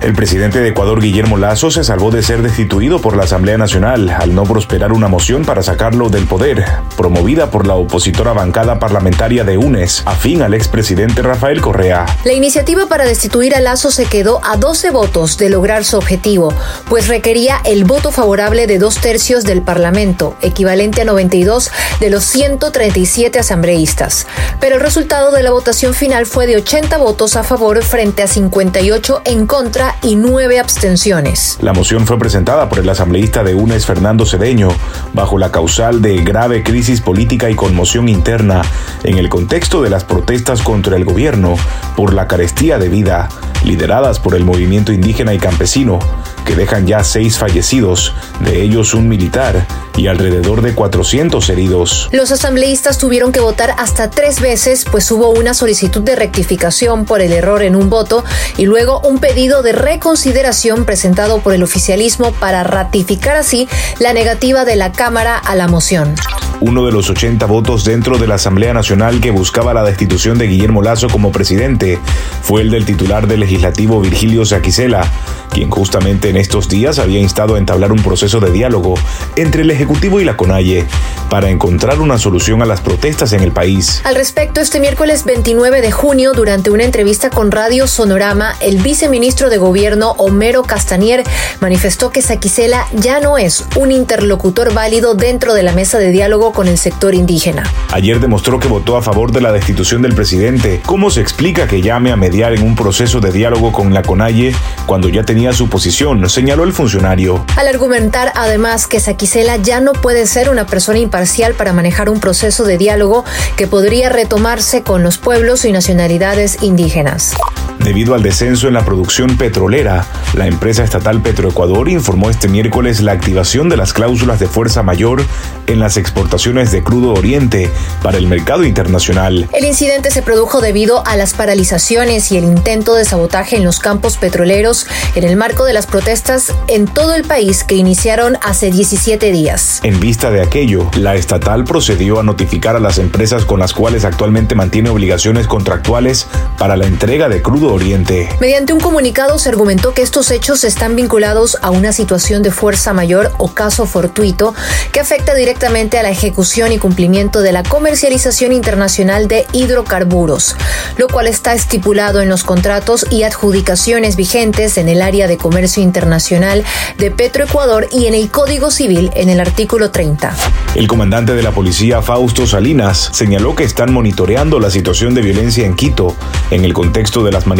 El presidente de Ecuador, Guillermo Lazo, se salvó de ser destituido por la Asamblea Nacional al no prosperar una moción para sacarlo del poder, promovida por la opositora bancada parlamentaria de UNES, afín al expresidente Rafael Correa. La iniciativa para destituir a Lazo se quedó a 12 votos de lograr su objetivo, pues requería el voto favorable de dos tercios del Parlamento, equivalente a 92 de los 137 asambleístas. Pero el resultado de la votación final fue de 80 votos a favor frente a 58 en contra y nueve abstenciones. La moción fue presentada por el asambleísta de UNES Fernando Cedeño bajo la causal de grave crisis política y conmoción interna en el contexto de las protestas contra el gobierno por la carestía de vida lideradas por el movimiento indígena y campesino que dejan ya seis fallecidos, de ellos un militar y alrededor de 400 heridos. Los asambleístas tuvieron que votar hasta tres veces, pues hubo una solicitud de rectificación por el error en un voto y luego un pedido de reconsideración presentado por el oficialismo para ratificar así la negativa de la Cámara a la moción. Uno de los 80 votos dentro de la Asamblea Nacional que buscaba la destitución de Guillermo Lazo como presidente fue el del titular del legislativo Virgilio Saquicela, quien justamente en estos días había instado a entablar un proceso de diálogo entre el Ejecutivo y la CONAIE para encontrar una solución a las protestas en el país. Al respecto, este miércoles 29 de junio, durante una entrevista con Radio Sonorama, el viceministro de Gobierno, Homero Castanier, manifestó que Saquicela ya no es un interlocutor válido dentro de la mesa de diálogo con el sector indígena. Ayer demostró que votó a favor de la destitución del presidente. ¿Cómo se explica que llame a mediar en un proceso de diálogo con la CONAIE cuando ya tenía su posición, señaló el funcionario. Al argumentar además que Saquicela ya no puede ser una persona imparcial para manejar un proceso de diálogo que podría retomarse con los pueblos y nacionalidades indígenas. Debido al descenso en la producción petrolera, la empresa estatal Petroecuador informó este miércoles la activación de las cláusulas de fuerza mayor en las exportaciones de crudo oriente para el mercado internacional. El incidente se produjo debido a las paralizaciones y el intento de sabotaje en los campos petroleros en el marco de las protestas en todo el país que iniciaron hace 17 días. En vista de aquello, la estatal procedió a notificar a las empresas con las cuales actualmente mantiene obligaciones contractuales para la entrega de crudo oriente. Mediante un comunicado se argumentó que estos hechos están vinculados a una situación de fuerza mayor o caso fortuito que afecta directamente a la ejecución y cumplimiento de la comercialización internacional de hidrocarburos, lo cual está estipulado en los contratos y adjudicaciones vigentes en el área de comercio internacional de Petroecuador y en el Código Civil en el artículo 30. El comandante de la policía, Fausto Salinas, señaló que están monitoreando la situación de violencia en Quito en el contexto de las manifestaciones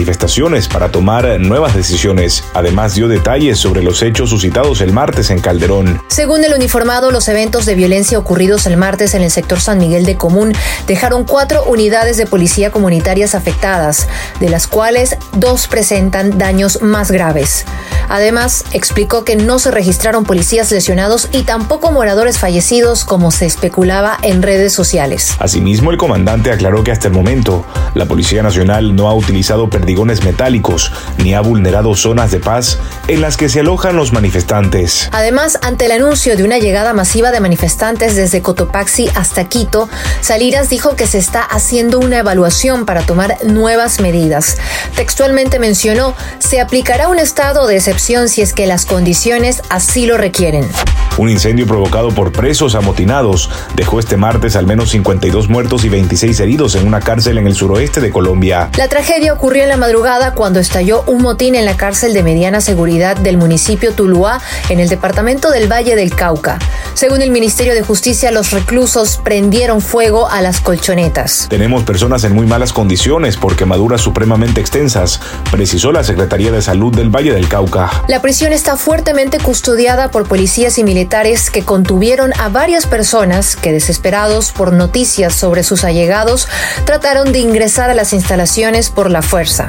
para tomar nuevas decisiones. Además dio detalles sobre los hechos suscitados el martes en Calderón. Según el uniformado, los eventos de violencia ocurridos el martes en el sector San Miguel de Común dejaron cuatro unidades de policía comunitarias afectadas, de las cuales dos presentan daños más graves. Además, explicó que no se registraron policías lesionados y tampoco moradores fallecidos como se especulaba en redes sociales. Asimismo, el comandante aclaró que hasta el momento la Policía Nacional no ha utilizado perdigones metálicos ni ha vulnerado zonas de paz en las que se alojan los manifestantes. Además, ante el anuncio de una llegada masiva de manifestantes desde Cotopaxi hasta Quito, Salinas dijo que se está haciendo una evaluación para tomar nuevas medidas. Textualmente mencionó, se aplicará un estado de excepción si es que las condiciones así lo requieren. Un incendio provocado por presos amotinados dejó este martes al menos 52 muertos y 26 heridos en una cárcel en el suroeste de Colombia. La tragedia ocurrió en madrugada cuando estalló un motín en la cárcel de mediana seguridad del municipio Tuluá, en el departamento del Valle del Cauca. Según el Ministerio de Justicia, los reclusos prendieron fuego a las colchonetas. Tenemos personas en muy malas condiciones por quemaduras supremamente extensas, precisó la Secretaría de Salud del Valle del Cauca. La prisión está fuertemente custodiada por policías y militares que contuvieron a varias personas que, desesperados por noticias sobre sus allegados, trataron de ingresar a las instalaciones por la fuerza.